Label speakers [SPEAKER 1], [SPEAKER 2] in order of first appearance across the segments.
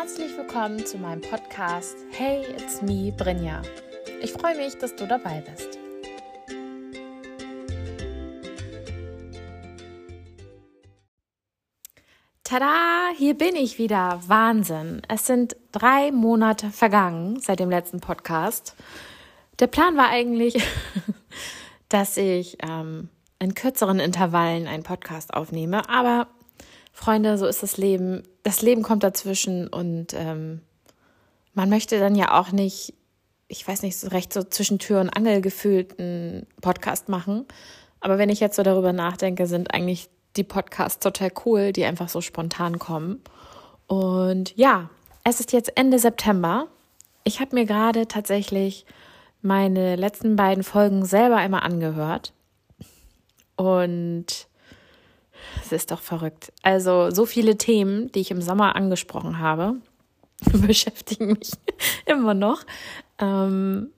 [SPEAKER 1] Herzlich willkommen zu meinem Podcast Hey, it's me, Brinja. Ich freue mich, dass du dabei bist. Tada, hier bin ich wieder. Wahnsinn. Es sind drei Monate vergangen seit dem letzten Podcast. Der Plan war eigentlich, dass ich ähm, in kürzeren Intervallen einen Podcast aufnehme, aber Freunde, so ist das Leben. Das Leben kommt dazwischen und ähm, man möchte dann ja auch nicht, ich weiß nicht, so recht so zwischen Tür und Angel gefühlten Podcast machen. Aber wenn ich jetzt so darüber nachdenke, sind eigentlich die Podcasts total cool, die einfach so spontan kommen. Und ja, es ist jetzt Ende September. Ich habe mir gerade tatsächlich meine letzten beiden Folgen selber einmal angehört. Und es ist doch verrückt. Also so viele Themen, die ich im Sommer angesprochen habe, beschäftigen mich immer noch. Ähm,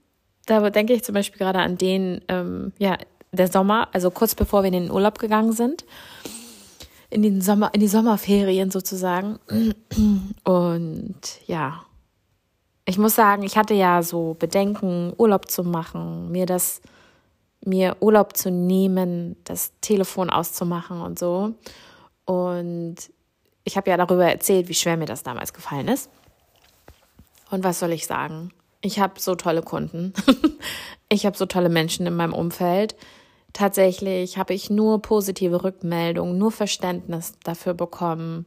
[SPEAKER 1] da denke ich zum Beispiel gerade an den, ähm, ja, der Sommer, also kurz bevor wir in den Urlaub gegangen sind, in den Sommer, in die Sommerferien sozusagen. Und ja, ich muss sagen, ich hatte ja so Bedenken, Urlaub zu machen, mir das mir Urlaub zu nehmen, das Telefon auszumachen und so. Und ich habe ja darüber erzählt, wie schwer mir das damals gefallen ist. Und was soll ich sagen? Ich habe so tolle Kunden. ich habe so tolle Menschen in meinem Umfeld. Tatsächlich habe ich nur positive Rückmeldungen, nur Verständnis dafür bekommen.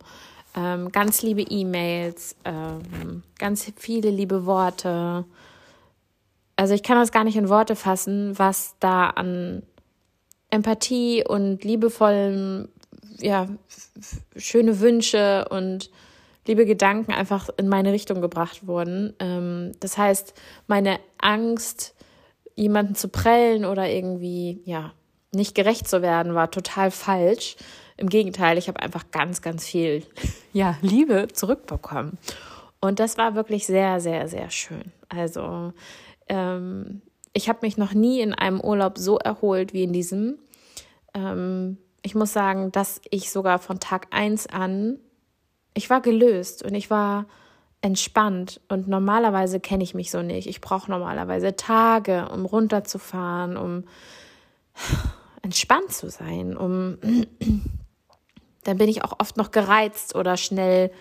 [SPEAKER 1] Ähm, ganz liebe E-Mails, ähm, ganz viele liebe Worte also ich kann das gar nicht in Worte fassen, was da an Empathie und liebevollen, ja, schöne Wünsche und liebe Gedanken einfach in meine Richtung gebracht wurden. Ähm, das heißt, meine Angst, jemanden zu prellen oder irgendwie, ja, nicht gerecht zu werden, war total falsch. Im Gegenteil, ich habe einfach ganz, ganz viel, ja, Liebe zurückbekommen. Und das war wirklich sehr, sehr, sehr schön. Also ähm, ich habe mich noch nie in einem Urlaub so erholt wie in diesem. Ähm, ich muss sagen, dass ich sogar von Tag 1 an, ich war gelöst und ich war entspannt und normalerweise kenne ich mich so nicht. Ich brauche normalerweise Tage, um runterzufahren, um entspannt zu sein, um dann bin ich auch oft noch gereizt oder schnell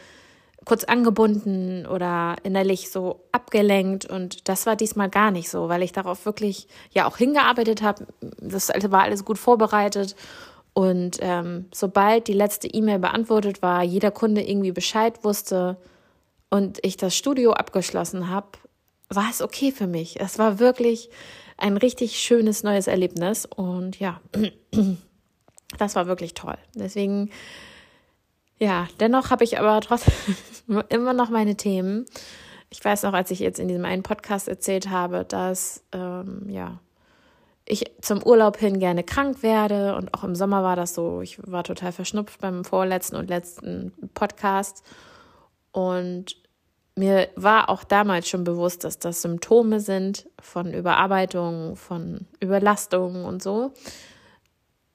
[SPEAKER 1] kurz angebunden oder innerlich so abgelenkt und das war diesmal gar nicht so, weil ich darauf wirklich ja auch hingearbeitet habe. Das war alles gut vorbereitet und ähm, sobald die letzte E-Mail beantwortet war, jeder Kunde irgendwie Bescheid wusste und ich das Studio abgeschlossen habe, war es okay für mich. Es war wirklich ein richtig schönes neues Erlebnis und ja, das war wirklich toll. Deswegen ja, dennoch habe ich aber trotzdem immer noch meine Themen. Ich weiß noch, als ich jetzt in diesem einen Podcast erzählt habe, dass ähm, ja ich zum Urlaub hin gerne krank werde und auch im Sommer war das so. Ich war total verschnupft beim vorletzten und letzten Podcast und mir war auch damals schon bewusst, dass das Symptome sind von Überarbeitung, von Überlastung und so.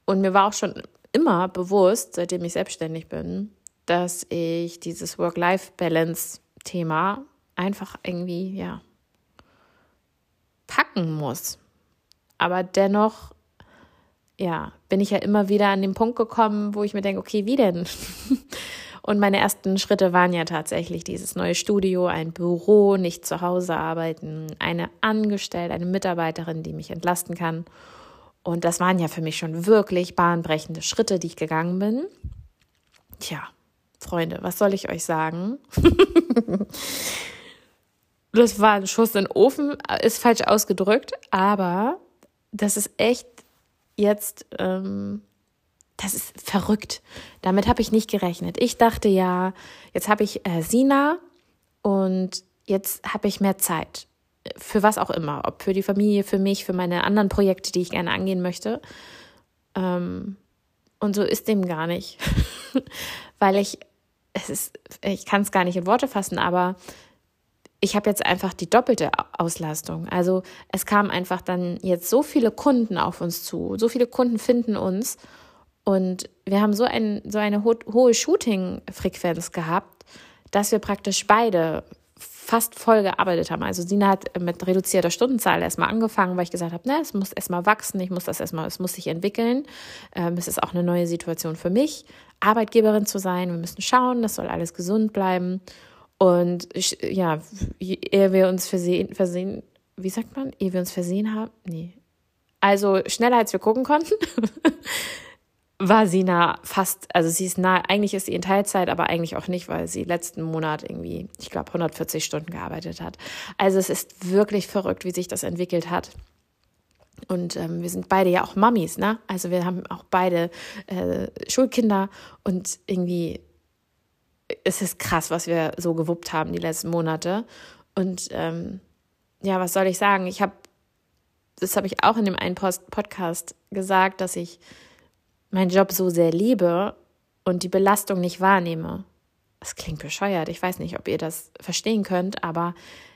[SPEAKER 1] Und mir war auch schon immer bewusst, seitdem ich selbstständig bin, dass ich dieses Work-Life-Balance-Thema einfach irgendwie, ja, packen muss. Aber dennoch, ja, bin ich ja immer wieder an den Punkt gekommen, wo ich mir denke, okay, wie denn? Und meine ersten Schritte waren ja tatsächlich dieses neue Studio, ein Büro, nicht zu Hause arbeiten, eine Angestellte, eine Mitarbeiterin, die mich entlasten kann. Und das waren ja für mich schon wirklich bahnbrechende Schritte, die ich gegangen bin. Tja, Freunde, was soll ich euch sagen? das war ein Schuss in den Ofen, ist falsch ausgedrückt, aber das ist echt jetzt, ähm, das ist verrückt. Damit habe ich nicht gerechnet. Ich dachte ja, jetzt habe ich äh, Sina und jetzt habe ich mehr Zeit. Für was auch immer. Ob für die Familie, für mich, für meine anderen Projekte, die ich gerne angehen möchte. Ähm, und so ist dem gar nicht. Weil ich es ist, ich kann es gar nicht in Worte fassen, aber ich habe jetzt einfach die doppelte Auslastung. Also es kamen einfach dann jetzt so viele Kunden auf uns zu, so viele Kunden finden uns und wir haben so, ein, so eine ho hohe Shooting-Frequenz gehabt, dass wir praktisch beide fast voll gearbeitet haben. Also Sina hat mit reduzierter Stundenzahl erstmal angefangen, weil ich gesagt habe, ne, es muss erstmal wachsen, ich muss das erstmal, es muss sich entwickeln. Ähm, es ist auch eine neue Situation für mich, Arbeitgeberin zu sein. Wir müssen schauen, das soll alles gesund bleiben. Und ich, ja, ehe wir uns versehen, versehen, wie sagt man, ehe wir uns versehen haben, nee. Also schneller als wir gucken konnten, war Sina fast, also sie ist nah, eigentlich ist sie in Teilzeit, aber eigentlich auch nicht, weil sie letzten Monat irgendwie, ich glaube, 140 Stunden gearbeitet hat. Also es ist wirklich verrückt, wie sich das entwickelt hat. Und ähm, wir sind beide ja auch Mamis, ne? Also wir haben auch beide äh, Schulkinder und irgendwie es ist krass, was wir so gewuppt haben die letzten Monate. Und ähm, ja, was soll ich sagen? Ich habe, das habe ich auch in dem einen Post Podcast gesagt, dass ich meinen Job so sehr liebe und die Belastung nicht wahrnehme. Das klingt bescheuert. Ich weiß nicht, ob ihr das verstehen könnt, aber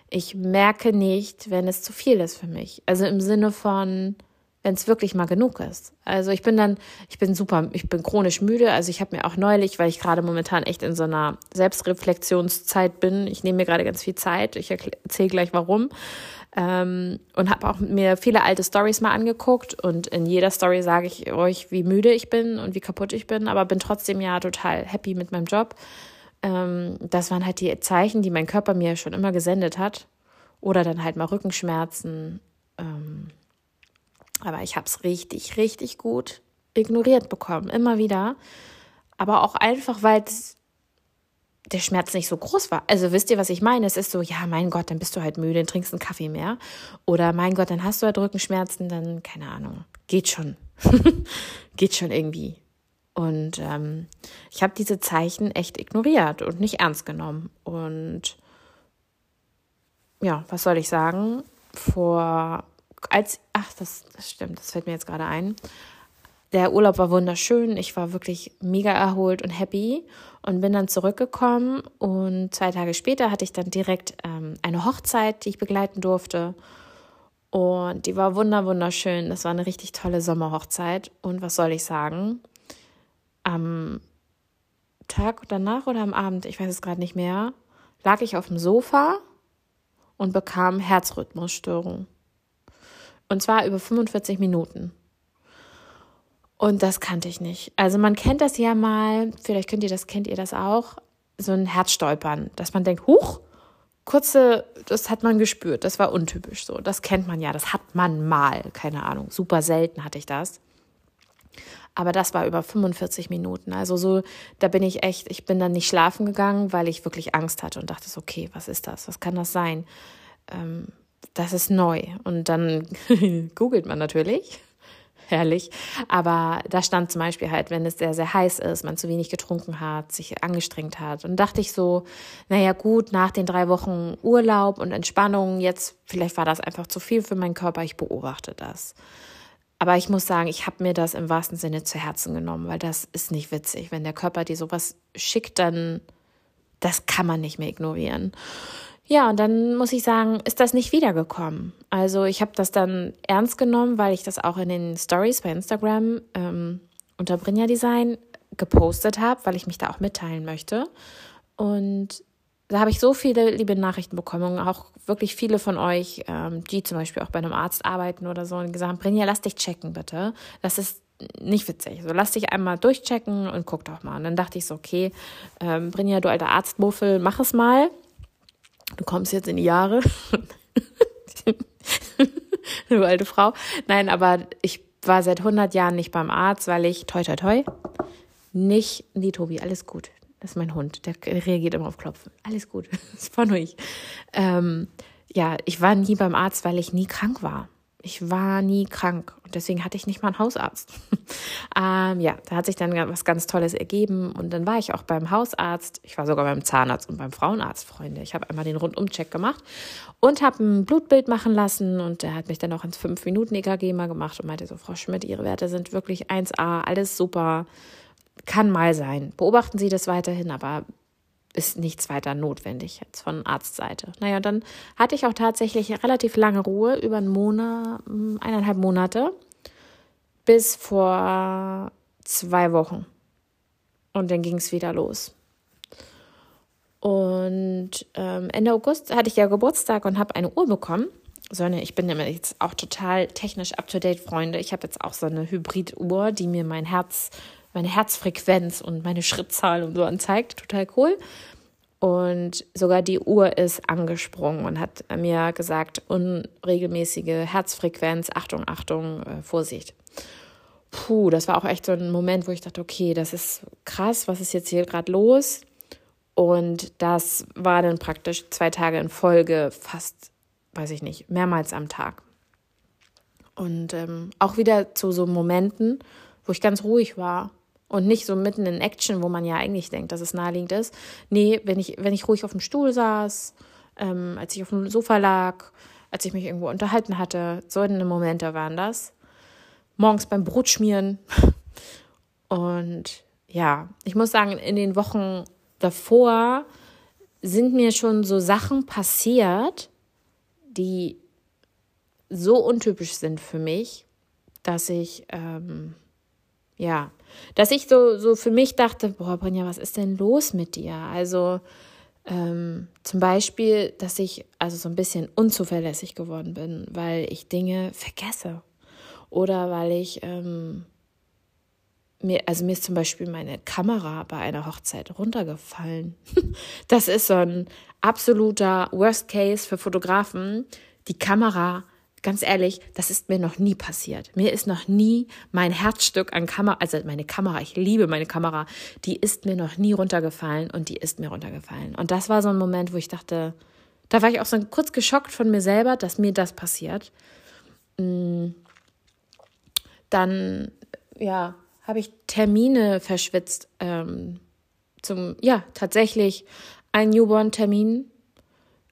[SPEAKER 1] ich merke nicht, wenn es zu viel ist für mich. Also im Sinne von, wenn es wirklich mal genug ist. Also ich bin dann, ich bin super, ich bin chronisch müde. Also ich habe mir auch neulich, weil ich gerade momentan echt in so einer Selbstreflexionszeit bin, ich nehme mir gerade ganz viel Zeit, ich erzähle gleich warum, ähm, und habe auch mir viele alte Stories mal angeguckt und in jeder Story sage ich euch, wie müde ich bin und wie kaputt ich bin, aber bin trotzdem ja total happy mit meinem Job. Ähm, das waren halt die Zeichen, die mein Körper mir schon immer gesendet hat. Oder dann halt mal Rückenschmerzen. Ähm, aber ich habe es richtig, richtig gut ignoriert bekommen, immer wieder. Aber auch einfach, weil der Schmerz nicht so groß war. Also wisst ihr, was ich meine? Es ist so, ja, mein Gott, dann bist du halt müde, dann trinkst einen Kaffee mehr. Oder mein Gott, dann hast du halt Rückenschmerzen, dann, keine Ahnung, geht schon. geht schon irgendwie. Und ähm, ich habe diese Zeichen echt ignoriert und nicht ernst genommen. Und ja, was soll ich sagen? Vor als, ach, das, das stimmt, das fällt mir jetzt gerade ein. Der Urlaub war wunderschön. Ich war wirklich mega erholt und happy und bin dann zurückgekommen. Und zwei Tage später hatte ich dann direkt ähm, eine Hochzeit, die ich begleiten durfte. Und die war wunder, wunderschön. Das war eine richtig tolle Sommerhochzeit. Und was soll ich sagen? Am Tag danach oder am Abend, ich weiß es gerade nicht mehr, lag ich auf dem Sofa und bekam Herzrhythmusstörung. Und zwar über 45 Minuten. Und das kannte ich nicht. Also man kennt das ja mal, vielleicht könnt ihr das, kennt ihr das auch, so ein Herzstolpern, dass man denkt, huch, kurze, das hat man gespürt, das war untypisch so. Das kennt man ja, das hat man mal, keine Ahnung, super selten hatte ich das. Aber das war über 45 Minuten. Also so, da bin ich echt, ich bin dann nicht schlafen gegangen, weil ich wirklich Angst hatte und dachte, okay, was ist das? Was kann das sein? Ähm, das ist neu. Und dann googelt man natürlich. Herrlich. Aber da stand zum Beispiel halt, wenn es sehr, sehr heiß ist, man zu wenig getrunken hat, sich angestrengt hat. Und dachte ich so, naja, gut, nach den drei Wochen Urlaub und Entspannung, jetzt, vielleicht war das einfach zu viel für meinen Körper, ich beobachte das. Aber ich muss sagen, ich habe mir das im wahrsten Sinne zu Herzen genommen, weil das ist nicht witzig. Wenn der Körper dir sowas schickt, dann das kann man nicht mehr ignorieren. Ja, und dann muss ich sagen, ist das nicht wiedergekommen. Also ich habe das dann ernst genommen, weil ich das auch in den Stories bei Instagram ähm, unter Brinja Design gepostet habe, weil ich mich da auch mitteilen möchte. Und da habe ich so viele liebe Nachrichten bekommen, auch wirklich viele von euch, ähm, die zum Beispiel auch bei einem Arzt arbeiten oder so, und gesagt haben, Brinja, lass dich checken bitte. Das ist nicht witzig. So, lass dich einmal durchchecken und guck doch mal. Und dann dachte ich so, okay, ähm, Brinja, du alter Arztmuffel, mach es mal du kommst jetzt in die Jahre. du alte Frau. Nein, aber ich war seit 100 Jahren nicht beim Arzt, weil ich, toi, toi, toi, nicht, nee, Tobi, alles gut. Das ist mein Hund, der reagiert immer auf Klopfen. Alles gut, war nur ich. Ähm, ja, ich war nie beim Arzt, weil ich nie krank war. Ich war nie krank und deswegen hatte ich nicht mal einen Hausarzt. ähm, ja, da hat sich dann was ganz Tolles ergeben und dann war ich auch beim Hausarzt. Ich war sogar beim Zahnarzt und beim Frauenarzt, Freunde. Ich habe einmal den Rundumcheck gemacht und habe ein Blutbild machen lassen und der hat mich dann auch ins 5-Minuten-EKG mal gemacht und meinte so, Frau Schmidt, Ihre Werte sind wirklich 1A, alles super. Kann mal sein. Beobachten Sie das weiterhin, aber ist nichts weiter notwendig jetzt von Arztseite. Naja, dann hatte ich auch tatsächlich relativ lange Ruhe, über einen Monat, hm, eineinhalb Monate, bis vor zwei Wochen. Und dann ging es wieder los. Und ähm, Ende August hatte ich ja Geburtstag und habe eine Uhr bekommen. So eine, ich bin immer jetzt auch total technisch up-to-date, Freunde. Ich habe jetzt auch so eine Hybrid-Uhr, die mir mein Herz, meine Herzfrequenz und meine Schrittzahl und so anzeigt. Total cool. Und sogar die Uhr ist angesprungen und hat mir gesagt, unregelmäßige Herzfrequenz, Achtung, Achtung, äh, Vorsicht. Puh, das war auch echt so ein Moment, wo ich dachte, okay, das ist krass, was ist jetzt hier gerade los? Und das war dann praktisch zwei Tage in Folge, fast, weiß ich nicht, mehrmals am Tag. Und ähm, auch wieder zu so Momenten, wo ich ganz ruhig war und nicht so mitten in Action, wo man ja eigentlich denkt, dass es naheliegend ist. Nee, wenn ich, wenn ich ruhig auf dem Stuhl saß, ähm, als ich auf dem Sofa lag, als ich mich irgendwo unterhalten hatte, so eine Momente waren das. Morgens beim Brotschmieren. Und ja, ich muss sagen, in den Wochen davor sind mir schon so Sachen passiert, die so untypisch sind für mich, dass ich, ähm, ja, dass ich so, so für mich dachte, boah, Brinja, was ist denn los mit dir? Also ähm, zum Beispiel, dass ich also so ein bisschen unzuverlässig geworden bin, weil ich Dinge vergesse oder weil ich ähm, mir, also mir ist zum Beispiel meine Kamera bei einer Hochzeit runtergefallen. Das ist so ein absoluter Worst Case für Fotografen. Die Kamera, ganz ehrlich, das ist mir noch nie passiert. Mir ist noch nie mein Herzstück an Kamera, also meine Kamera, ich liebe meine Kamera, die ist mir noch nie runtergefallen und die ist mir runtergefallen. Und das war so ein Moment, wo ich dachte, da war ich auch so kurz geschockt von mir selber, dass mir das passiert. Mm. Dann, ja, habe ich Termine verschwitzt. Ähm, zum, ja, tatsächlich ein Newborn-Termin,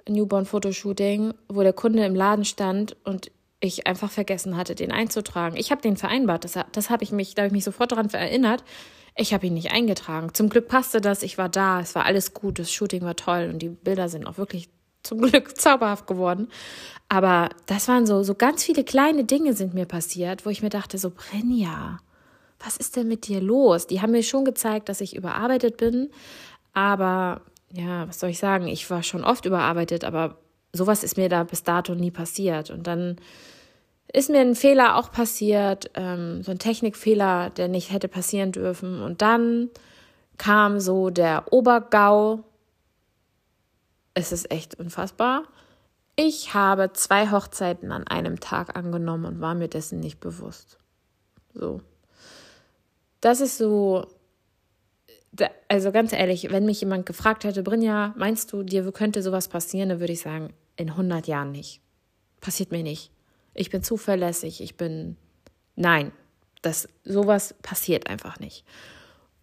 [SPEAKER 1] Newborn-Fotoshooting, wo der Kunde im Laden stand und ich einfach vergessen hatte, den einzutragen. Ich habe den vereinbart, das, das habe ich mich, da habe ich mich sofort daran erinnert. Ich habe ihn nicht eingetragen. Zum Glück passte das, ich war da, es war alles gut, das Shooting war toll und die Bilder sind auch wirklich zum Glück zauberhaft geworden. Aber das waren so, so ganz viele kleine Dinge sind mir passiert, wo ich mir dachte, so Brenja, was ist denn mit dir los? Die haben mir schon gezeigt, dass ich überarbeitet bin, aber ja, was soll ich sagen? Ich war schon oft überarbeitet, aber sowas ist mir da bis dato nie passiert. Und dann ist mir ein Fehler auch passiert, ähm, so ein Technikfehler, der nicht hätte passieren dürfen. Und dann kam so der Obergau. Es ist echt unfassbar. Ich habe zwei Hochzeiten an einem Tag angenommen und war mir dessen nicht bewusst. So das ist so, also ganz ehrlich, wenn mich jemand gefragt hätte, Brinja, meinst du, dir könnte sowas passieren, dann würde ich sagen, in 100 Jahren nicht. Passiert mir nicht. Ich bin zuverlässig, ich bin, nein, das, sowas passiert einfach nicht.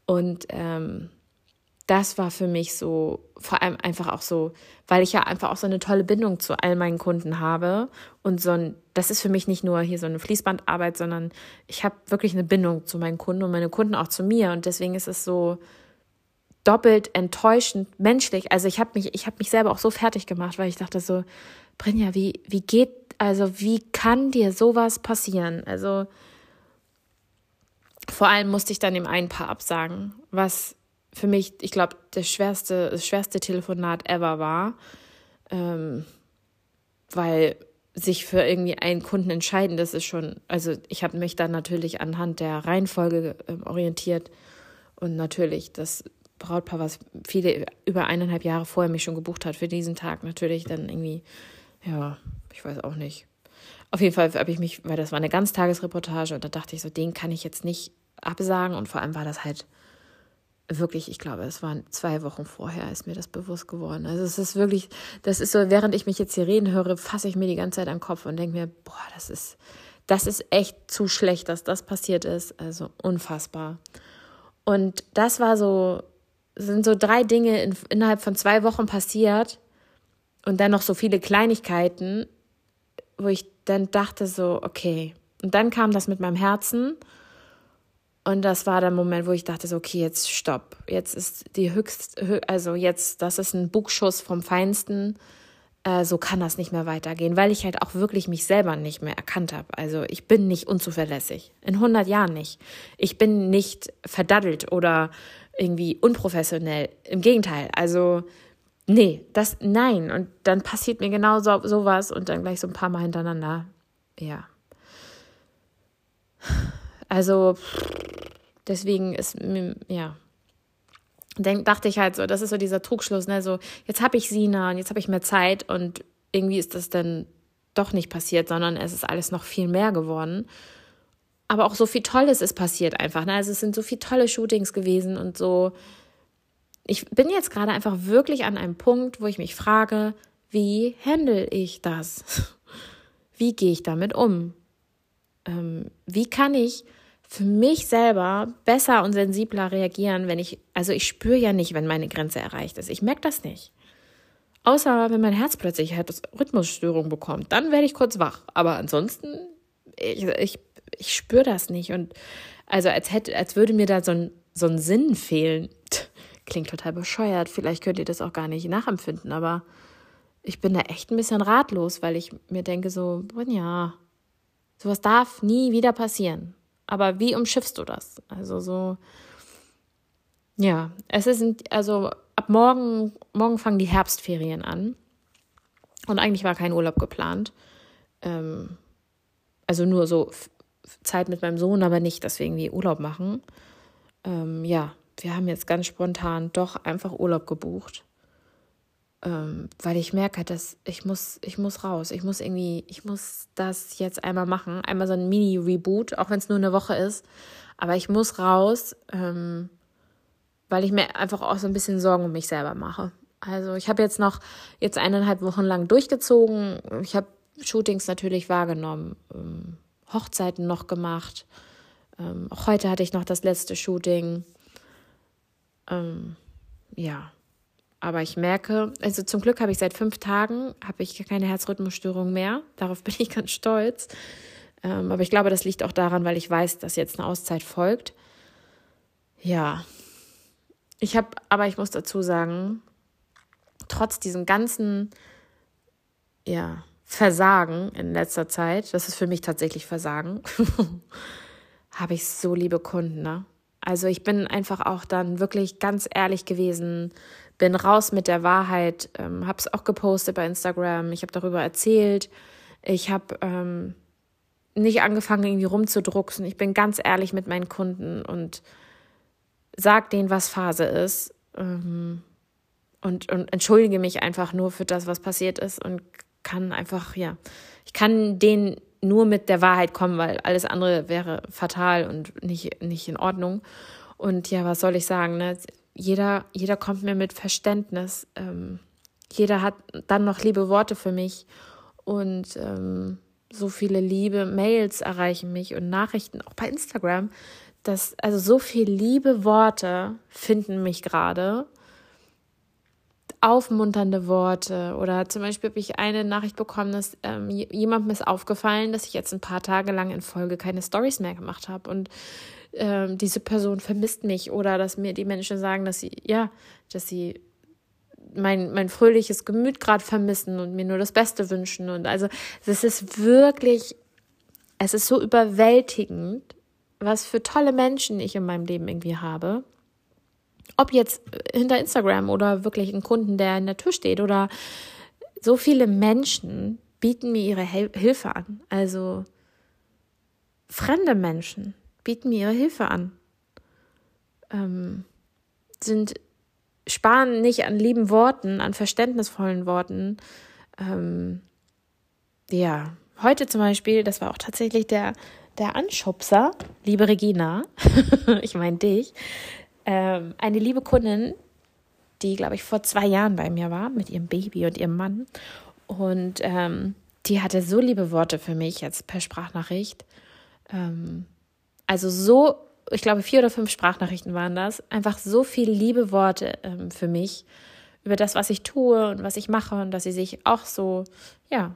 [SPEAKER 1] Und ähm, das war für mich so, vor allem einfach auch so, weil ich ja einfach auch so eine tolle Bindung zu all meinen Kunden habe. Und so ein, das ist für mich nicht nur hier so eine Fließbandarbeit, sondern ich habe wirklich eine Bindung zu meinen Kunden und meine Kunden auch zu mir. Und deswegen ist es so doppelt enttäuschend menschlich. Also ich habe mich, ich habe mich selber auch so fertig gemacht, weil ich dachte so, Brinja, wie, wie geht, also wie kann dir sowas passieren? Also vor allem musste ich dann dem einen Paar absagen, was für mich, ich glaube, das schwerste, das schwerste Telefonat ever war, ähm, weil sich für irgendwie einen Kunden entscheiden, das ist schon, also ich habe mich dann natürlich anhand der Reihenfolge äh, orientiert und natürlich das Brautpaar, was viele über eineinhalb Jahre vorher mich schon gebucht hat für diesen Tag, natürlich dann irgendwie, ja, ich weiß auch nicht. Auf jeden Fall habe ich mich, weil das war eine Ganztagesreportage und da dachte ich so, den kann ich jetzt nicht absagen und vor allem war das halt wirklich, ich glaube, es waren zwei Wochen vorher, ist mir das bewusst geworden. Also es ist wirklich, das ist so, während ich mich jetzt hier reden höre, fasse ich mir die ganze Zeit den Kopf und denke mir, boah, das ist, das ist echt zu schlecht, dass das passiert ist. Also unfassbar. Und das war so, sind so drei Dinge in, innerhalb von zwei Wochen passiert und dann noch so viele Kleinigkeiten, wo ich dann dachte so, okay. Und dann kam das mit meinem Herzen und das war der Moment, wo ich dachte, so, okay, jetzt stopp. Jetzt ist die höchst, also jetzt, das ist ein Bugschuss vom Feinsten. Äh, so kann das nicht mehr weitergehen, weil ich halt auch wirklich mich selber nicht mehr erkannt habe. Also ich bin nicht unzuverlässig. In 100 Jahren nicht. Ich bin nicht verdaddelt oder irgendwie unprofessionell. Im Gegenteil. Also nee, das, nein. Und dann passiert mir genau so, sowas und dann gleich so ein paar Mal hintereinander. Ja. Also, deswegen ist, ja, dann dachte ich halt so, das ist so dieser Trugschluss, ne, so, jetzt habe ich Sina und jetzt habe ich mehr Zeit und irgendwie ist das dann doch nicht passiert, sondern es ist alles noch viel mehr geworden. Aber auch so viel Tolles ist passiert einfach, ne, also es sind so viele tolle Shootings gewesen und so. Ich bin jetzt gerade einfach wirklich an einem Punkt, wo ich mich frage, wie handle ich das? Wie gehe ich damit um? Ähm, wie kann ich für mich selber besser und sensibler reagieren, wenn ich, also ich spüre ja nicht, wenn meine Grenze erreicht ist. Ich merke das nicht. Außer wenn mein Herz plötzlich halt Rhythmusstörung bekommt, dann werde ich kurz wach. Aber ansonsten, ich, ich, ich spüre das nicht. Und also als hätte, als würde mir da so ein, so ein Sinn fehlen. Klingt total bescheuert. Vielleicht könnt ihr das auch gar nicht nachempfinden, aber ich bin da echt ein bisschen ratlos, weil ich mir denke so, ja, sowas darf nie wieder passieren. Aber wie umschiffst du das? Also so, ja, es ist, also ab morgen, morgen fangen die Herbstferien an. Und eigentlich war kein Urlaub geplant. Ähm, also nur so Zeit mit meinem Sohn, aber nicht, dass wir irgendwie Urlaub machen. Ähm, ja, wir haben jetzt ganz spontan doch einfach Urlaub gebucht ähm, weil ich merke, dass ich muss, ich muss raus. Ich muss irgendwie, ich muss das jetzt einmal machen. Einmal so ein Mini-Reboot, auch wenn es nur eine Woche ist. Aber ich muss raus, ähm, weil ich mir einfach auch so ein bisschen Sorgen um mich selber mache. Also ich habe jetzt noch jetzt eineinhalb Wochen lang durchgezogen. Ich habe Shootings natürlich wahrgenommen, ähm, Hochzeiten noch gemacht. Ähm, auch heute hatte ich noch das letzte Shooting. Ähm, ja, aber ich merke, also zum Glück habe ich seit fünf Tagen habe ich keine Herzrhythmusstörung mehr. Darauf bin ich ganz stolz. Ähm, aber ich glaube, das liegt auch daran, weil ich weiß, dass jetzt eine Auszeit folgt. Ja. Ich habe, aber ich muss dazu sagen, trotz diesem ganzen, ja, Versagen in letzter Zeit, das ist für mich tatsächlich Versagen, habe ich so liebe Kunden, ne? Also ich bin einfach auch dann wirklich ganz ehrlich gewesen, bin raus mit der Wahrheit, ähm, habe es auch gepostet bei Instagram, ich habe darüber erzählt, ich habe ähm, nicht angefangen irgendwie rumzudrucksen, ich bin ganz ehrlich mit meinen Kunden und sag denen, was Phase ist ähm, und, und entschuldige mich einfach nur für das, was passiert ist und kann einfach, ja, ich kann denen nur mit der Wahrheit kommen, weil alles andere wäre fatal und nicht, nicht in Ordnung. Und ja, was soll ich sagen? Ne? jeder, jeder kommt mir mit Verständnis. Ähm, jeder hat dann noch liebe Worte für mich. Und ähm, so viele liebe Mails erreichen mich und Nachrichten, auch bei Instagram. dass also so viele liebe Worte finden mich gerade. Aufmunternde Worte. Oder zum Beispiel habe ich eine Nachricht bekommen, dass ähm, jemandem ist aufgefallen, dass ich jetzt ein paar Tage lang in Folge keine Stories mehr gemacht habe. Und ähm, diese Person vermisst mich oder dass mir die Menschen sagen, dass sie, ja, dass sie mein, mein fröhliches Gemüt gerade vermissen und mir nur das Beste wünschen. Und also es ist wirklich, es ist so überwältigend, was für tolle Menschen ich in meinem Leben irgendwie habe. Ob jetzt hinter Instagram oder wirklich ein Kunden, der in der Tür steht oder so viele Menschen bieten mir ihre Hilfe an. Also fremde Menschen, bieten mir ihre Hilfe an. Ähm, sind, sparen nicht an lieben Worten, an verständnisvollen Worten. Ähm, ja, heute zum Beispiel, das war auch tatsächlich der, der Anschubser, liebe Regina, ich meine dich, ähm, eine liebe Kundin, die, glaube ich, vor zwei Jahren bei mir war, mit ihrem Baby und ihrem Mann. Und ähm, die hatte so liebe Worte für mich jetzt per Sprachnachricht. Ähm, also so, ich glaube, vier oder fünf Sprachnachrichten waren das. Einfach so viele liebe Worte ähm, für mich über das, was ich tue und was ich mache und dass sie sich auch so, ja,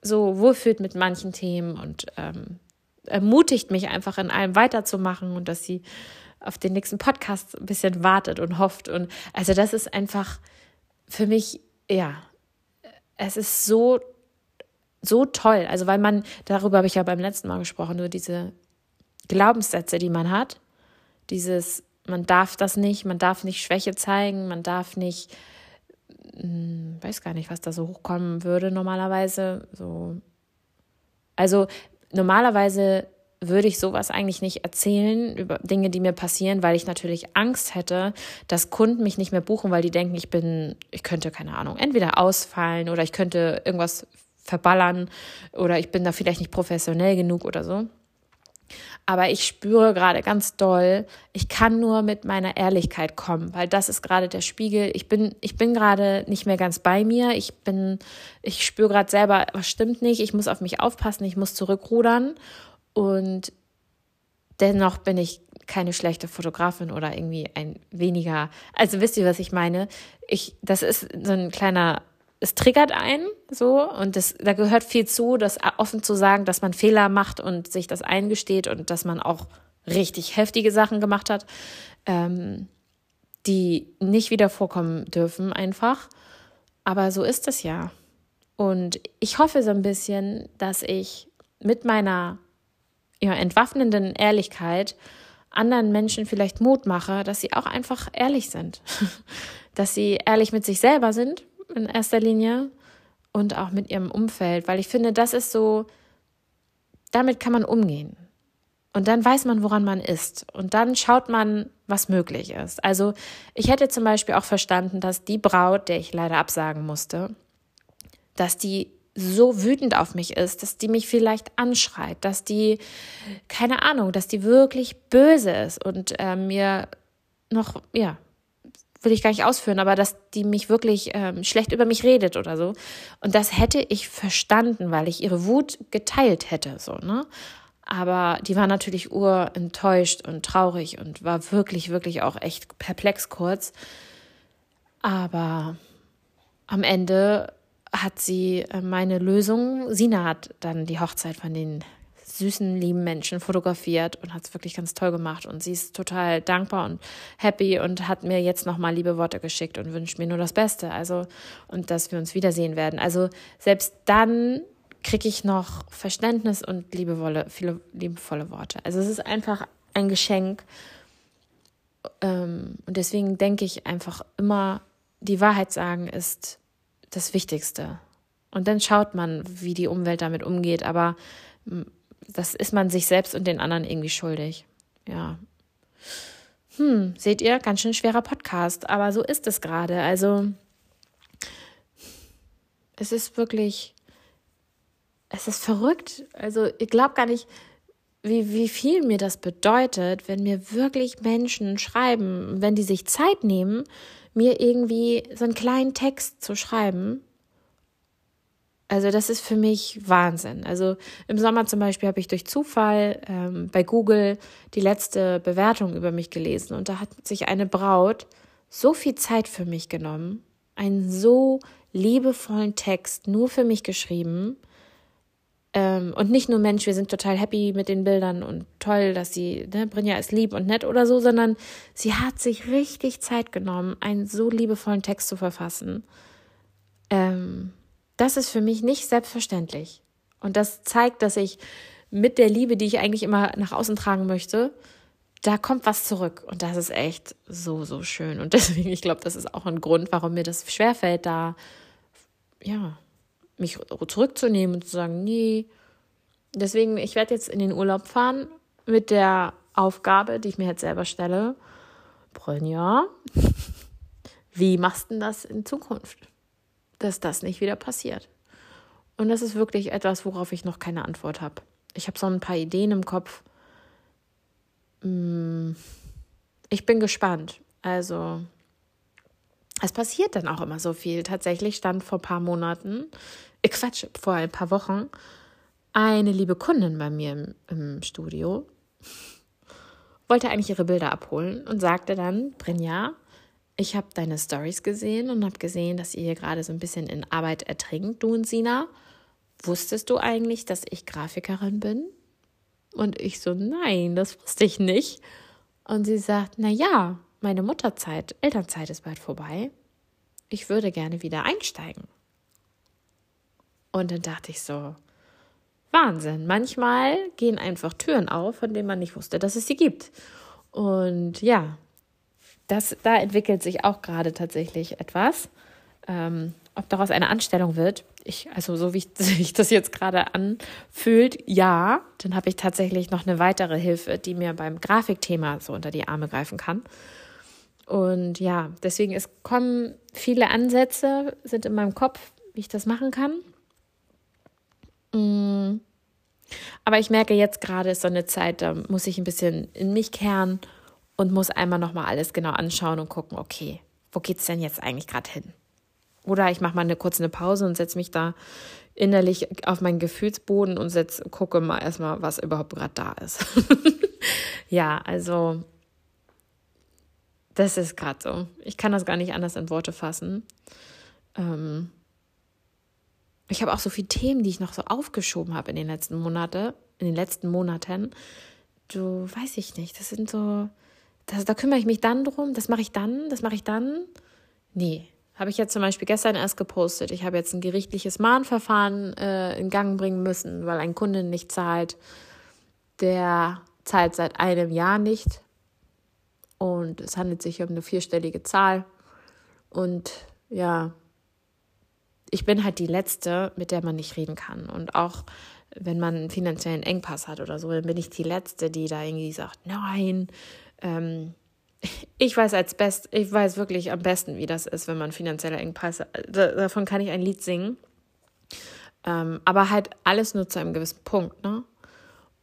[SPEAKER 1] so wohlfühlt mit manchen Themen und ähm, ermutigt mich einfach in allem weiterzumachen und dass sie auf den nächsten Podcast ein bisschen wartet und hofft. Und also das ist einfach für mich, ja, es ist so, so toll. Also weil man, darüber habe ich ja beim letzten Mal gesprochen, nur diese Glaubenssätze, die man hat. Dieses, man darf das nicht, man darf nicht Schwäche zeigen, man darf nicht hm, weiß gar nicht, was da so hochkommen würde normalerweise. So. Also normalerweise würde ich sowas eigentlich nicht erzählen über Dinge, die mir passieren, weil ich natürlich Angst hätte, dass Kunden mich nicht mehr buchen, weil die denken, ich bin, ich könnte, keine Ahnung, entweder ausfallen oder ich könnte irgendwas verballern oder ich bin da vielleicht nicht professionell genug oder so. Aber ich spüre gerade ganz doll, ich kann nur mit meiner Ehrlichkeit kommen, weil das ist gerade der Spiegel. Ich bin, ich bin gerade nicht mehr ganz bei mir. Ich bin, ich spüre gerade selber, was stimmt nicht. Ich muss auf mich aufpassen. Ich muss zurückrudern. Und dennoch bin ich keine schlechte Fotografin oder irgendwie ein weniger. Also wisst ihr, was ich meine? Ich, das ist so ein kleiner es triggert einen so und das, da gehört viel zu, das offen zu sagen, dass man Fehler macht und sich das eingesteht und dass man auch richtig heftige Sachen gemacht hat, ähm, die nicht wieder vorkommen dürfen einfach. Aber so ist es ja. Und ich hoffe so ein bisschen, dass ich mit meiner ja, entwaffnenden Ehrlichkeit anderen Menschen vielleicht Mut mache, dass sie auch einfach ehrlich sind. dass sie ehrlich mit sich selber sind in erster Linie und auch mit ihrem Umfeld, weil ich finde, das ist so, damit kann man umgehen. Und dann weiß man, woran man ist. Und dann schaut man, was möglich ist. Also ich hätte zum Beispiel auch verstanden, dass die Braut, der ich leider absagen musste, dass die so wütend auf mich ist, dass die mich vielleicht anschreit, dass die, keine Ahnung, dass die wirklich böse ist und äh, mir noch, ja, will ich gar nicht ausführen, aber dass die mich wirklich ähm, schlecht über mich redet oder so. Und das hätte ich verstanden, weil ich ihre Wut geteilt hätte, so, ne? Aber die war natürlich urenttäuscht und traurig und war wirklich, wirklich auch echt perplex kurz. Aber am Ende hat sie äh, meine Lösung, Sina hat dann die Hochzeit von den süßen, lieben Menschen fotografiert und hat es wirklich ganz toll gemacht. Und sie ist total dankbar und happy und hat mir jetzt nochmal liebe Worte geschickt und wünscht mir nur das Beste. Also, und dass wir uns wiedersehen werden. Also, selbst dann kriege ich noch Verständnis und liebevolle, viele liebevolle Worte. Also, es ist einfach ein Geschenk. Ähm, und deswegen denke ich einfach immer, die Wahrheit sagen ist das Wichtigste. Und dann schaut man, wie die Umwelt damit umgeht. Aber das ist man sich selbst und den anderen irgendwie schuldig. Ja. Hm, seht ihr, ganz schön schwerer Podcast, aber so ist es gerade. Also, es ist wirklich, es ist verrückt. Also, ich glaube gar nicht, wie, wie viel mir das bedeutet, wenn mir wirklich Menschen schreiben, wenn die sich Zeit nehmen, mir irgendwie so einen kleinen Text zu schreiben also das ist für mich Wahnsinn. Also im Sommer zum Beispiel habe ich durch Zufall ähm, bei Google die letzte Bewertung über mich gelesen und da hat sich eine Braut so viel Zeit für mich genommen, einen so liebevollen Text nur für mich geschrieben. Ähm, und nicht nur Mensch, wir sind total happy mit den Bildern und toll, dass sie, ne, Brinja ist lieb und nett oder so, sondern sie hat sich richtig Zeit genommen, einen so liebevollen Text zu verfassen. Ähm, das ist für mich nicht selbstverständlich. Und das zeigt, dass ich mit der Liebe, die ich eigentlich immer nach außen tragen möchte, da kommt was zurück. Und das ist echt so, so schön. Und deswegen, ich glaube, das ist auch ein Grund, warum mir das schwerfällt, da, ja, mich zurückzunehmen und zu sagen, nee. Deswegen, ich werde jetzt in den Urlaub fahren mit der Aufgabe, die ich mir jetzt selber stelle. Brünja, wie machst du das in Zukunft? dass das nicht wieder passiert. Und das ist wirklich etwas, worauf ich noch keine Antwort habe. Ich habe so ein paar Ideen im Kopf. Mm, ich bin gespannt. Also, es passiert dann auch immer so viel. Tatsächlich stand vor ein paar Monaten, äh, Quatsch, vor ein paar Wochen, eine liebe Kundin bei mir im, im Studio, wollte eigentlich ihre Bilder abholen und sagte dann, Brinja, ich habe deine Stories gesehen und habe gesehen, dass ihr hier gerade so ein bisschen in Arbeit ertrinkt, du und Sina. Wusstest du eigentlich, dass ich Grafikerin bin? Und ich so, nein, das wusste ich nicht. Und sie sagt, na ja, meine Mutterzeit, Elternzeit ist bald vorbei. Ich würde gerne wieder einsteigen. Und dann dachte ich so, Wahnsinn. Manchmal gehen einfach Türen auf, von denen man nicht wusste, dass es sie gibt. Und ja, das, da entwickelt sich auch gerade tatsächlich etwas. ähm, ob daraus eine Anstellung wird. Ich, also so wie ich, sich das jetzt gerade anfühlt, ja, dann habe ich tatsächlich noch eine weitere Hilfe, die mir beim Grafikthema so unter die Arme greifen kann. Und ja, deswegen es kommen viele Ansätze, sind in meinem Kopf, wie ich das machen kann. Mm. Aber ich merke jetzt gerade ist so eine Zeit, da muss ich ein bisschen in mich kehren und muss einmal nochmal alles genau anschauen und gucken, okay, wo geht es denn jetzt eigentlich gerade hin? Oder ich mache mal eine kurze Pause und setze mich da innerlich auf meinen Gefühlsboden und setz, gucke mal erstmal, was überhaupt gerade da ist. ja, also das ist gerade so. Ich kann das gar nicht anders in Worte fassen. Ähm ich habe auch so viele Themen, die ich noch so aufgeschoben habe in den letzten Monaten, in den letzten Monaten. Du weiß ich nicht. Das sind so, das, da kümmere ich mich dann drum. Das mache ich dann. Das mache ich dann. Nee, habe ich jetzt zum Beispiel gestern erst gepostet. Ich habe jetzt ein gerichtliches Mahnverfahren äh, in Gang bringen müssen, weil ein Kunde nicht zahlt. Der zahlt seit einem Jahr nicht. Und es handelt sich um eine vierstellige Zahl. Und ja, ich bin halt die Letzte, mit der man nicht reden kann. Und auch wenn man einen finanziellen Engpass hat oder so, dann bin ich die Letzte, die da irgendwie sagt, nein, ähm, ich weiß als best, ich weiß wirklich am besten, wie das ist, wenn man finanzielle Engpässe, davon kann ich ein Lied singen. Ähm, aber halt alles nur zu einem gewissen Punkt, ne?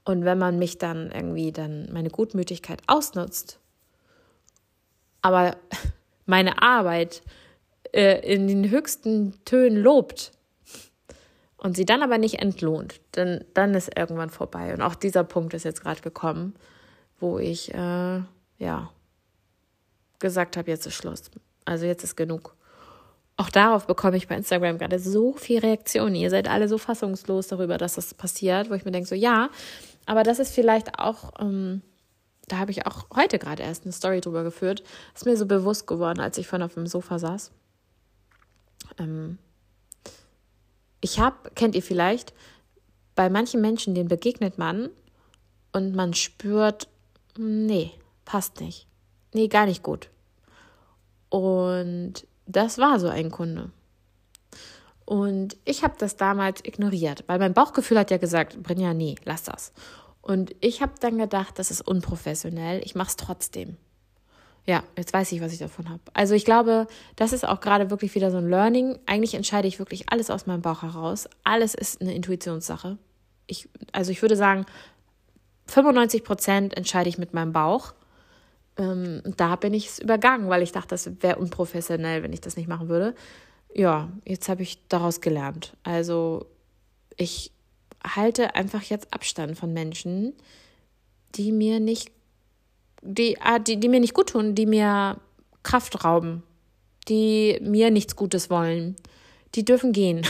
[SPEAKER 1] Und wenn man mich dann irgendwie dann meine Gutmütigkeit ausnutzt, aber meine Arbeit äh, in den höchsten Tönen lobt und sie dann aber nicht entlohnt, dann, dann ist irgendwann vorbei. Und auch dieser Punkt ist jetzt gerade gekommen, wo ich, äh, ja, gesagt habe, jetzt ist Schluss. Also jetzt ist genug. Auch darauf bekomme ich bei Instagram gerade so viel Reaktionen. Ihr seid alle so fassungslos darüber, dass das passiert, wo ich mir denke, so ja, aber das ist vielleicht auch, ähm, da habe ich auch heute gerade erst eine Story drüber geführt, ist mir so bewusst geworden, als ich vorhin auf dem Sofa saß. Ähm, ich habe, kennt ihr vielleicht, bei manchen Menschen, denen begegnet man und man spürt, nee, passt nicht nee, gar nicht gut. Und das war so ein Kunde. Und ich habe das damals ignoriert, weil mein Bauchgefühl hat ja gesagt, Brinja, nee, lass das. Und ich habe dann gedacht, das ist unprofessionell, ich mache es trotzdem. Ja, jetzt weiß ich, was ich davon habe. Also ich glaube, das ist auch gerade wirklich wieder so ein Learning. Eigentlich entscheide ich wirklich alles aus meinem Bauch heraus. Alles ist eine Intuitionssache. Ich, also ich würde sagen, 95 Prozent entscheide ich mit meinem Bauch ähm, da bin ich es übergangen, weil ich dachte, das wäre unprofessionell, wenn ich das nicht machen würde. Ja, jetzt habe ich daraus gelernt. Also ich halte einfach jetzt Abstand von Menschen, die mir nicht, die, ah, die, die mir nicht gut tun, die mir Kraft rauben, die mir nichts Gutes wollen. Die dürfen gehen.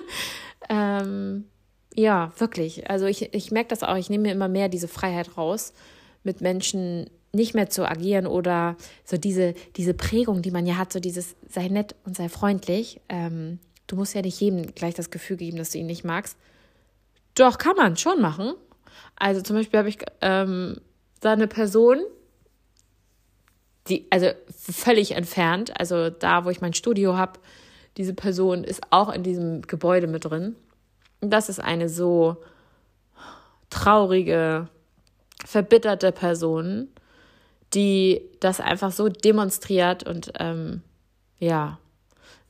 [SPEAKER 1] ähm, ja, wirklich. Also ich, ich merke das auch. Ich nehme mir immer mehr diese Freiheit raus, mit Menschen nicht mehr zu agieren oder so diese, diese Prägung, die man ja hat, so dieses sei nett und sei freundlich. Ähm, du musst ja nicht jedem gleich das Gefühl geben, dass du ihn nicht magst. Doch, kann man schon machen. Also zum Beispiel habe ich ähm, da eine Person, die, also völlig entfernt, also da, wo ich mein Studio habe, diese Person ist auch in diesem Gebäude mit drin. Und das ist eine so traurige, verbitterte Person, die das einfach so demonstriert und ähm, ja,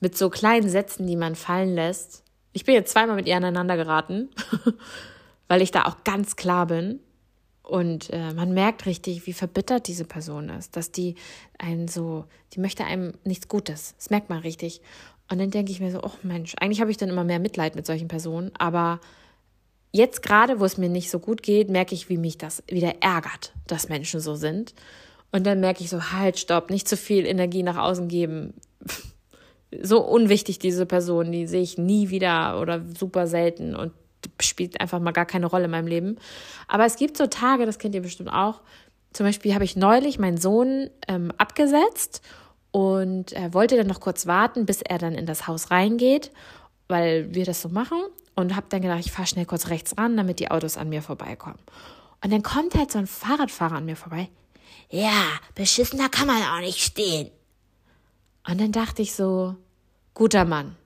[SPEAKER 1] mit so kleinen Sätzen, die man fallen lässt. Ich bin jetzt zweimal mit ihr aneinander geraten, weil ich da auch ganz klar bin. Und äh, man merkt richtig, wie verbittert diese Person ist, dass die einen so, die möchte einem nichts Gutes. Das merkt man richtig. Und dann denke ich mir so, oh Mensch, eigentlich habe ich dann immer mehr Mitleid mit solchen Personen, aber jetzt gerade, wo es mir nicht so gut geht, merke ich, wie mich das wieder ärgert, dass Menschen so sind. Und dann merke ich so, halt, stopp, nicht zu viel Energie nach außen geben. so unwichtig, diese Person, die sehe ich nie wieder oder super selten und spielt einfach mal gar keine Rolle in meinem Leben. Aber es gibt so Tage, das kennt ihr bestimmt auch. Zum Beispiel habe ich neulich meinen Sohn ähm, abgesetzt und er wollte dann noch kurz warten, bis er dann in das Haus reingeht, weil wir das so machen. Und habe dann gedacht, ich fahre schnell kurz rechts ran, damit die Autos an mir vorbeikommen. Und dann kommt halt so ein Fahrradfahrer an mir vorbei. Ja, beschissener kann man auch nicht stehen. Und dann dachte ich so, guter Mann.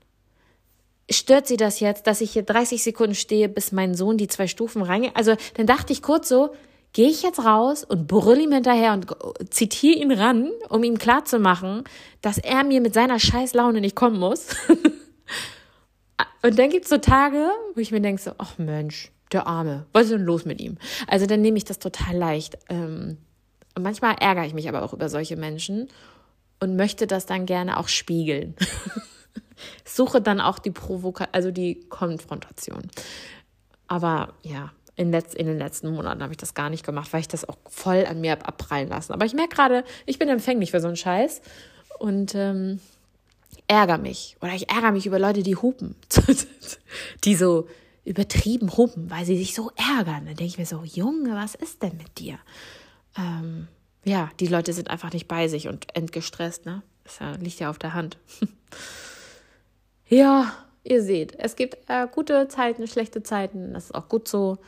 [SPEAKER 1] Stört sie das jetzt, dass ich hier 30 Sekunden stehe, bis mein Sohn die zwei Stufen reingeht? Also dann dachte ich kurz so, gehe ich jetzt raus und brüll ihm hinterher und zitiere ihn ran, um ihm klarzumachen, dass er mir mit seiner scheiß Laune nicht kommen muss. und dann gibt's so Tage, wo ich mir denke so, ach Mensch, der Arme, was ist denn los mit ihm? Also dann nehme ich das total leicht. Ähm, und manchmal ärgere ich mich aber auch über solche Menschen und möchte das dann gerne auch spiegeln. Suche dann auch die Provokation, also die Konfrontation. Aber ja, in, letz in den letzten Monaten habe ich das gar nicht gemacht, weil ich das auch voll an mir habe abprallen lassen. Aber ich merke gerade, ich bin empfänglich für so einen Scheiß und ähm, ärgere mich. Oder ich ärgere mich über Leute, die hupen. die so übertrieben hupen, weil sie sich so ärgern. Dann denke ich mir so, Junge, was ist denn mit dir? Ähm, ja, die Leute sind einfach nicht bei sich und entgestresst, ne? Das liegt ja auf der Hand. ja, ihr seht, es gibt äh, gute Zeiten, schlechte Zeiten, das ist auch gut so.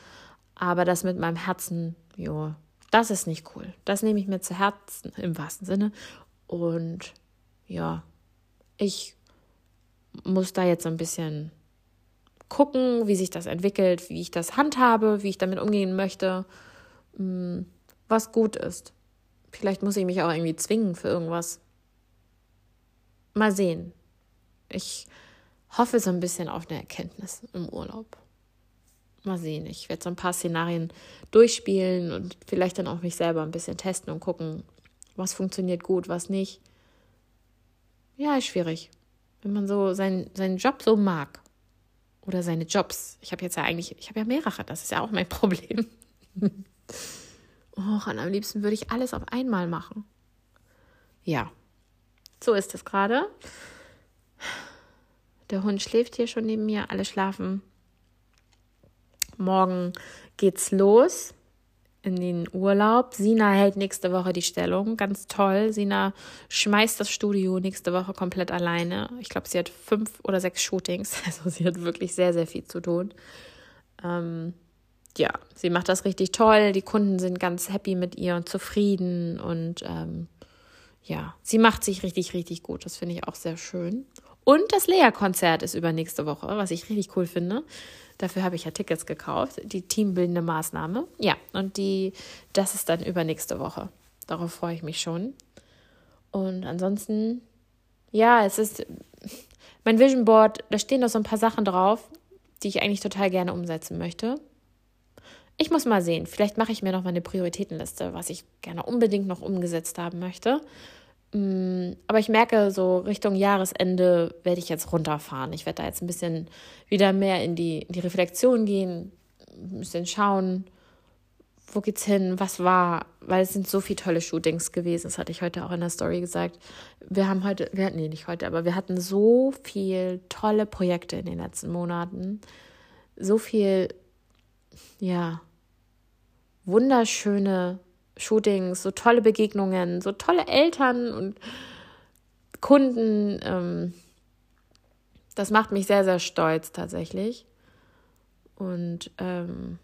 [SPEAKER 1] Aber das mit meinem Herzen, jo, das ist nicht cool. Das nehme ich mir zu Herzen im wahrsten Sinne. Und ja, ich muss da jetzt ein bisschen gucken, wie sich das entwickelt, wie ich das handhabe, wie ich damit umgehen möchte, mm, was gut ist. Vielleicht muss ich mich auch irgendwie zwingen für irgendwas. Mal sehen. Ich hoffe so ein bisschen auf eine Erkenntnis im Urlaub mal sehen. Ich werde so ein paar Szenarien durchspielen und vielleicht dann auch mich selber ein bisschen testen und gucken, was funktioniert gut, was nicht. Ja, ist schwierig. Wenn man so seinen, seinen Job so mag. Oder seine Jobs. Ich habe jetzt ja eigentlich, ich habe ja mehrere, das ist ja auch mein Problem. Och, und am liebsten würde ich alles auf einmal machen. Ja, so ist es gerade. Der Hund schläft hier schon neben mir, alle schlafen. Morgen geht's los in den Urlaub. Sina hält nächste Woche die Stellung. Ganz toll. Sina schmeißt das Studio nächste Woche komplett alleine. Ich glaube, sie hat fünf oder sechs Shootings. Also sie hat wirklich sehr, sehr viel zu tun. Ähm, ja, sie macht das richtig toll. Die Kunden sind ganz happy mit ihr und zufrieden. Und ähm, ja, sie macht sich richtig, richtig gut. Das finde ich auch sehr schön. Und das Lea-Konzert ist übernächste Woche, was ich richtig cool finde. Dafür habe ich ja Tickets gekauft. Die teambildende Maßnahme. Ja, und die, das ist dann übernächste Woche. Darauf freue ich mich schon. Und ansonsten, ja, es ist mein Vision Board, da stehen noch so ein paar Sachen drauf, die ich eigentlich total gerne umsetzen möchte. Ich muss mal sehen, vielleicht mache ich mir noch mal eine Prioritätenliste, was ich gerne unbedingt noch umgesetzt haben möchte. Mm, aber ich merke, so Richtung Jahresende werde ich jetzt runterfahren. Ich werde da jetzt ein bisschen wieder mehr in die, in die Reflexion gehen, ein bisschen schauen, wo geht's hin, was war, weil es sind so viele tolle Shootings gewesen. Das hatte ich heute auch in der Story gesagt. Wir haben heute, wir hatten nee, nicht heute, aber wir hatten so viel tolle Projekte in den letzten Monaten. So viel, ja, wunderschöne Shootings, so tolle Begegnungen, so tolle Eltern und Kunden. Ähm, das macht mich sehr, sehr stolz tatsächlich. Und ähm,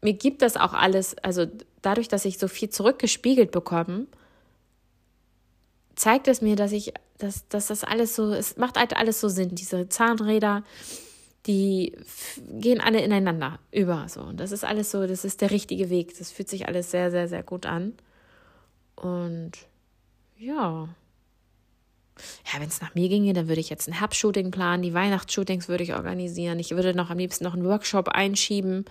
[SPEAKER 1] mir gibt das auch alles, also dadurch, dass ich so viel zurückgespiegelt bekomme, zeigt es mir, dass ich, dass, dass das alles so, es macht halt alles so Sinn. Diese Zahnräder, die gehen alle ineinander über so und das ist alles so, das ist der richtige Weg. Das fühlt sich alles sehr sehr sehr gut an. Und ja. Ja, wenn es nach mir ginge, dann würde ich jetzt ein Herbstshooting planen, die Weihnachtsshootings würde ich organisieren. Ich würde noch am liebsten noch einen Workshop einschieben,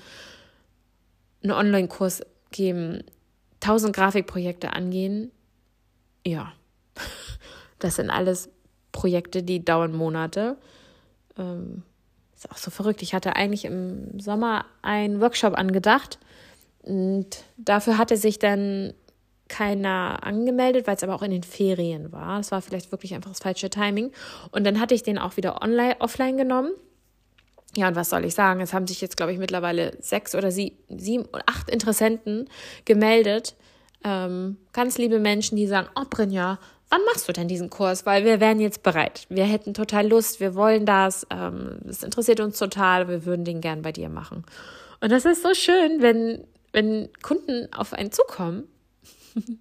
[SPEAKER 1] einen Online-Kurs geben, tausend Grafikprojekte angehen. Ja, das sind alles Projekte, die dauern Monate. Ähm, ist auch so verrückt. Ich hatte eigentlich im Sommer einen Workshop angedacht und dafür hatte sich dann keiner angemeldet, weil es aber auch in den Ferien war. Es war vielleicht wirklich einfach das falsche Timing. Und dann hatte ich den auch wieder online, offline genommen. Ja, und was soll ich sagen? Es haben sich jetzt, glaube ich, mittlerweile sechs oder sie, sieben oder acht Interessenten gemeldet. Ähm, ganz liebe Menschen, die sagen, oh Brinja, wann machst du denn diesen Kurs? Weil wir wären jetzt bereit. Wir hätten total Lust, wir wollen das, ähm, es interessiert uns total, wir würden den gern bei dir machen. Und das ist so schön, wenn, wenn Kunden auf einen zukommen,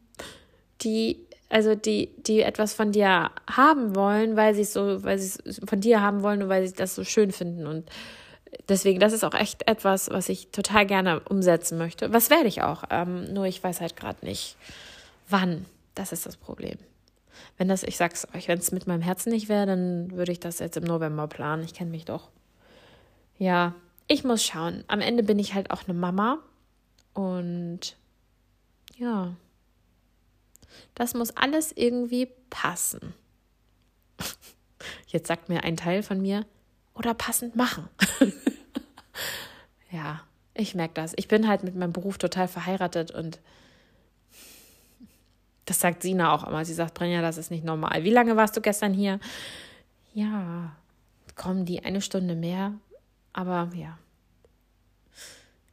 [SPEAKER 1] die Also die, die etwas von dir haben wollen, weil sie es so, weil sie es von dir haben wollen und weil sie das so schön finden. Und deswegen, das ist auch echt etwas, was ich total gerne umsetzen möchte. Was werde ich auch. Ähm, nur ich weiß halt gerade nicht, wann. Das ist das Problem. Wenn das, ich sag's euch, wenn es mit meinem Herzen nicht wäre, dann würde ich das jetzt im November planen. Ich kenne mich doch. Ja, ich muss schauen. Am Ende bin ich halt auch eine Mama. Und ja, das muss alles irgendwie passen. Jetzt sagt mir ein Teil von mir, oder passend machen. ja, ich merke das. Ich bin halt mit meinem Beruf total verheiratet und das sagt Sina auch immer. Sie sagt, Brenja, das ist nicht normal. Wie lange warst du gestern hier? Ja, kommen die eine Stunde mehr. Aber ja.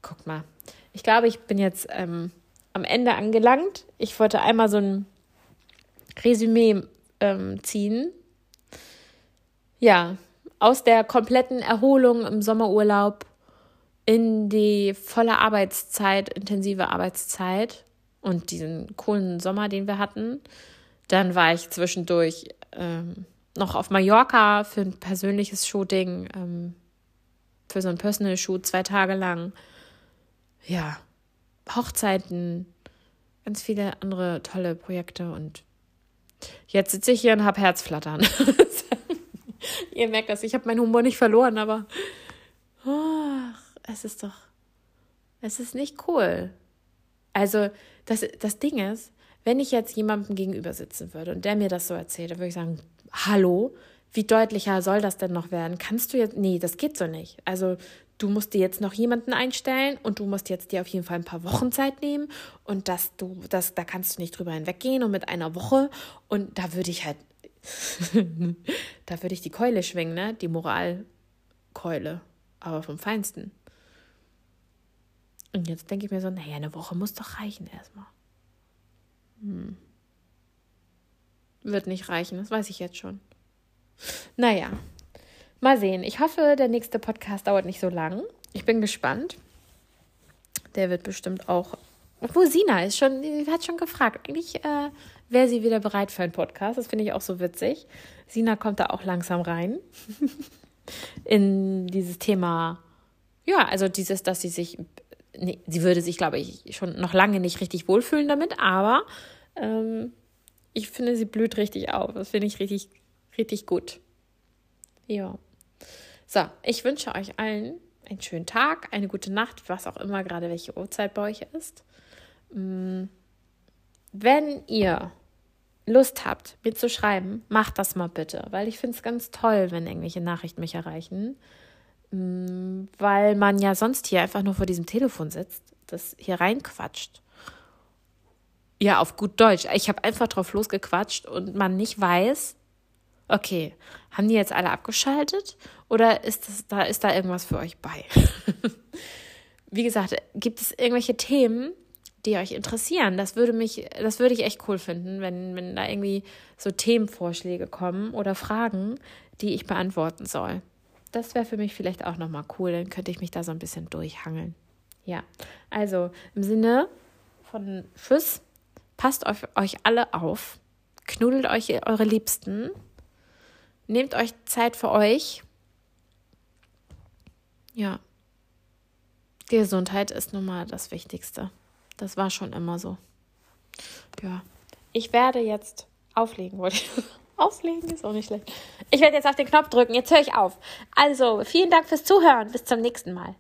[SPEAKER 1] Guck mal. Ich glaube, ich bin jetzt ähm, am Ende angelangt. Ich wollte einmal so ein Resümee ähm, ziehen. Ja, aus der kompletten Erholung im Sommerurlaub in die volle Arbeitszeit, intensive Arbeitszeit und diesen coolen Sommer, den wir hatten. Dann war ich zwischendurch ähm, noch auf Mallorca für ein persönliches Shooting, ähm, für so ein Personal Shoot zwei Tage lang. Ja, Hochzeiten, ganz viele andere tolle Projekte und jetzt sitze ich hier und habe Herzflattern. Ihr merkt das, ich habe meinen Humor nicht verloren, aber oh, es ist doch, es ist nicht cool. Also das, das Ding ist, wenn ich jetzt jemandem gegenüber sitzen würde und der mir das so erzählt, dann würde ich sagen, hallo, wie deutlicher soll das denn noch werden? Kannst du jetzt, nee, das geht so nicht. Also du musst dir jetzt noch jemanden einstellen und du musst jetzt dir auf jeden Fall ein paar Wochen Zeit nehmen und dass du, das, da kannst du nicht drüber hinweggehen und mit einer Woche und da würde ich halt, da würde ich die Keule schwingen, ne? Die Moralkeule, aber vom Feinsten. Und jetzt denke ich mir so, naja, eine Woche muss doch reichen erstmal. Hm. Wird nicht reichen, das weiß ich jetzt schon. Naja, mal sehen. Ich hoffe, der nächste Podcast dauert nicht so lang. Ich bin gespannt. Der wird bestimmt auch. Obwohl Sina ist schon, hat schon gefragt. Eigentlich äh, wäre sie wieder bereit für einen Podcast. Das finde ich auch so witzig. Sina kommt da auch langsam rein in dieses Thema. Ja, also dieses, dass sie sich nee, sie würde sich, glaube ich, schon noch lange nicht richtig wohlfühlen damit, aber ähm, ich finde, sie blüht richtig auf. Das finde ich richtig, richtig gut. Ja. So, ich wünsche euch allen einen schönen Tag, eine gute Nacht, was auch immer gerade welche Uhrzeit bei euch ist. Mm, wenn ihr Lust habt, mir zu schreiben, macht das mal bitte, weil ich finde es ganz toll, wenn irgendwelche Nachrichten mich erreichen. Weil man ja sonst hier einfach nur vor diesem Telefon sitzt, das hier reinquatscht. Ja, auf gut Deutsch. Ich habe einfach drauf losgequatscht und man nicht weiß, okay, haben die jetzt alle abgeschaltet oder ist das, da ist da irgendwas für euch bei? Wie gesagt, gibt es irgendwelche Themen, die euch interessieren? Das würde mich, das würde ich echt cool finden, wenn, wenn da irgendwie so Themenvorschläge kommen oder Fragen, die ich beantworten soll das wäre für mich vielleicht auch nochmal cool. Dann könnte ich mich da so ein bisschen durchhangeln. Ja, also im Sinne von Tschüss, passt auf euch alle auf, knuddelt euch eure Liebsten, nehmt euch Zeit für euch. Ja, die Gesundheit ist nun mal das Wichtigste. Das war schon immer so. Ja, ich werde jetzt auflegen, wollte ich. Auflegen ist auch nicht schlecht. Ich werde jetzt auf den Knopf drücken. Jetzt höre ich auf. Also, vielen Dank fürs Zuhören. Bis zum nächsten Mal.